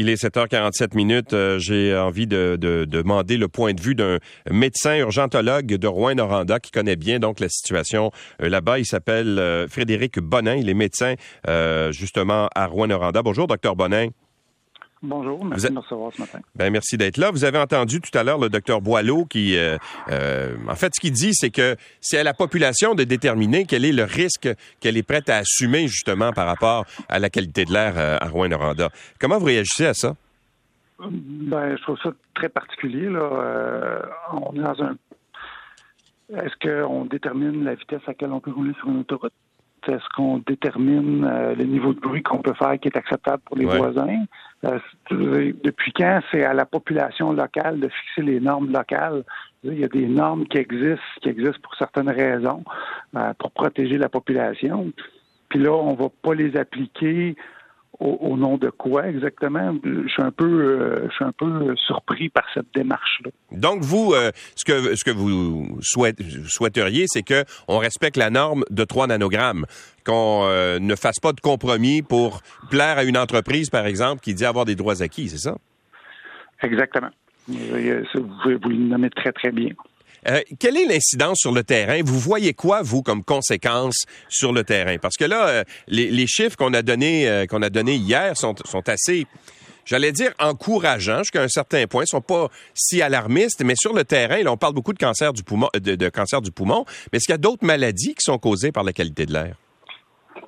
Il est 7h47 minutes. Euh, j'ai envie de, demander le point de vue d'un médecin urgentologue de Rouen-Noranda qui connaît bien donc la situation euh, là-bas. Il s'appelle euh, Frédéric Bonin. Il est médecin justement à Rouen-Noranda. Bonjour, docteur Bonin. Bonjour, merci de me recevoir ce matin. Ben, merci d'être là. Vous avez entendu tout à l'heure le docteur Boileau qui, euh, euh, en fait, ce qu'il dit, c'est que c'est à la population de déterminer quel est le risque qu'elle est prête à assumer justement par rapport à la qualité de l'air euh, à Rouen-Noranda. Comment vous réagissez à ça? Ben, je trouve ça très particulier. Là. on est dans un. Est-ce qu'on détermine la vitesse à laquelle on peut rouler sur une autoroute? Est-ce qu'on détermine euh, le niveau de bruit qu'on peut faire qui est acceptable pour les voisins? Euh, depuis quand c'est à la population locale de fixer les normes locales? Il y a des normes qui existent, qui existent pour certaines raisons, euh, pour protéger la population. Puis là, on va pas les appliquer au, nom de quoi exactement? Je suis un peu, euh, je suis un peu surpris par cette démarche-là. Donc vous, euh, ce que ce que vous souhaiteriez, c'est que on respecte la norme de 3 nanogrammes, qu'on euh, ne fasse pas de compromis pour plaire à une entreprise, par exemple, qui dit avoir des droits acquis, c'est ça? Exactement. Vous, vous le nommez très très bien. Euh, quelle est l'incidence sur le terrain? Vous voyez quoi, vous, comme conséquence sur le terrain? Parce que là, euh, les, chiffres qu'on a donnés euh, qu'on a donnés hier sont, sont assez j'allais dire encourageants jusqu'à un certain point, ils sont pas si alarmistes, mais sur le terrain, là, on parle beaucoup de cancer du poumon, de, cancer du poumon, mais est-ce qu'il y a d'autres maladies qui sont causées par la qualité de l'air?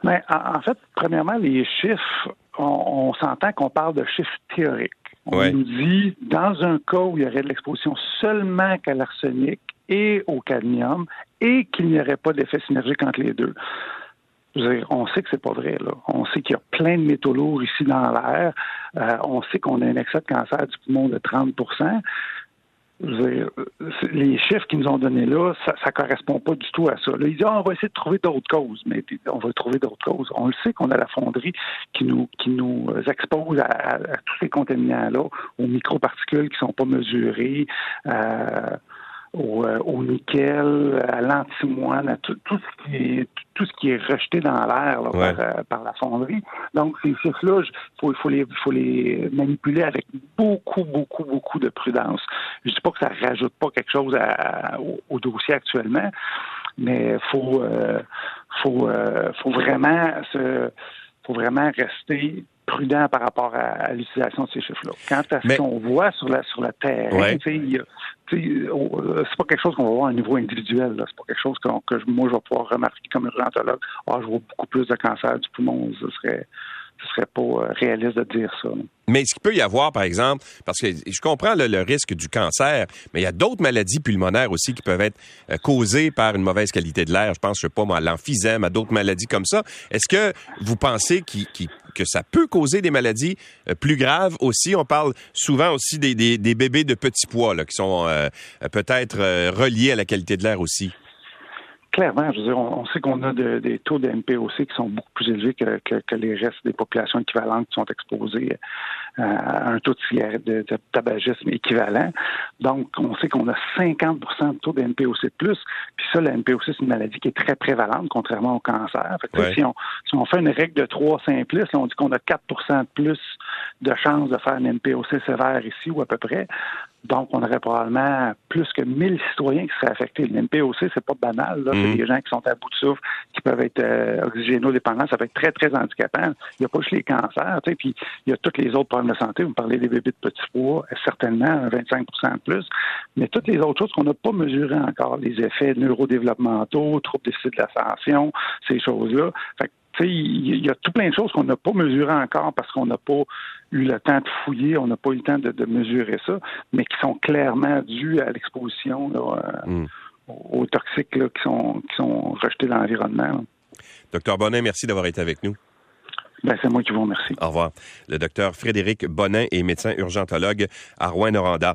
Mais en, fait, premièrement, les chiffres, on, on s'entend qu'on parle de chiffres théoriques. On nous dit, dans un cas où il y aurait de l'exposition seulement qu'à l'arsenic et au cadmium, et qu'il n'y aurait pas d'effet synergique entre les deux. on sait que c'est pas vrai. Là. On sait qu'il y a plein de métaux lourds ici dans l'air. Euh, on sait qu'on a un excès de cancer du poumon de 30% les chiffres qu'ils nous ont donnés là, ça, ne correspond pas du tout à ça. Là, ils disent ah, on va essayer de trouver d'autres causes, mais on va trouver d'autres causes. On le sait qu'on a la fonderie qui nous qui nous expose à, tous ces contaminants là, aux microparticules qui sont pas mesurées. Euh, euh, au, nickel, à l'antimoine, à tout, ce qui est tout ce qui est rejeté dans l'air euh, par, la fonderie. Donc ces chiffres-là, il faut, les, faut les manipuler avec beaucoup, beaucoup, beaucoup de prudence. Je dis pas que ça rajoute pas quelque chose au, dossier actuellement, mais faut euh, faut faut vraiment se faut vraiment rester prudent par rapport à, l'utilisation de ces chiffres-là. Quant à ce qu'on voit sur la sur la terre, c'est pas quelque chose qu'on va voir à un niveau individuel. C'est pas quelque chose que, moi je vais pouvoir remarquer comme urgentologue. Ah, je vois beaucoup plus de cancer du poumon. Ce serait ce serait pas euh, réaliste de dire ça. Mais ce qu'il peut y avoir, par exemple, parce que je comprends le, risque du cancer, mais il y a d'autres maladies pulmonaires aussi qui peuvent être euh, causées par une mauvaise qualité de l'air. Je pense, je sais pas à l'emphysème, à d'autres maladies comme ça. Est-ce que vous pensez que ça peut causer des maladies euh, plus graves? Aussi? On parle souvent aussi des, bébés de petits poids qui sont peut-être reliés à la qualité de l'air aussi clairement, je veux dire, on, sait qu'on a des taux de MPOC qui sont beaucoup plus élevés que, que, les restes des populations équivalentes qui sont exposées euh, à un taux de, de, de, tabagisme équivalent. Donc, on sait qu'on a 50% de taux de MPOC plus. Puis ça, la MPOC, c'est une maladie qui est très prévalente, contrairement au cancer. si, on, si, on, fait une règle de 3 simplistes, on dit qu'on a 4% de plus de chances de faire une MPOC sévère ici, ou à peu près. Donc, on aurait probablement plus que 1000 citoyens qui seraient affectés. Le MPOC, c'est pas banal. Là. C'est mhm. des gens qui sont à bout de souffle, qui peuvent être euh, oxygénodépendants. Ça peut être très, très handicapant. Il n'y a pas juste les cancers, tu sais, puis il y a tous les autres problèmes de santé. Vous me parlez des bébés de petits poids, certainement 25% de plus. Mais toutes les autres choses qu'on n'a pas mesurées encore, les effets neurodéveloppementaux, troubles déficit de l'ascension, ces choses-là. Fait il y a tout plein de choses qu'on n'a pas mesurées encore parce qu'on n'a pas eu le temps de fouiller, on n'a pas eu le temps de, mesurer ça, mais qui sont clairement dues à l'exposition euh, mm. aux, toxiques qui, sont, qui sont rejetés dans l'environnement. Docteur Bonnet, merci d'avoir été avec nous. Ben, c'est moi qui vous remercie. Au revoir. Le docteur Frédéric Bonin est médecin urgentologue à Rouen-Noranda.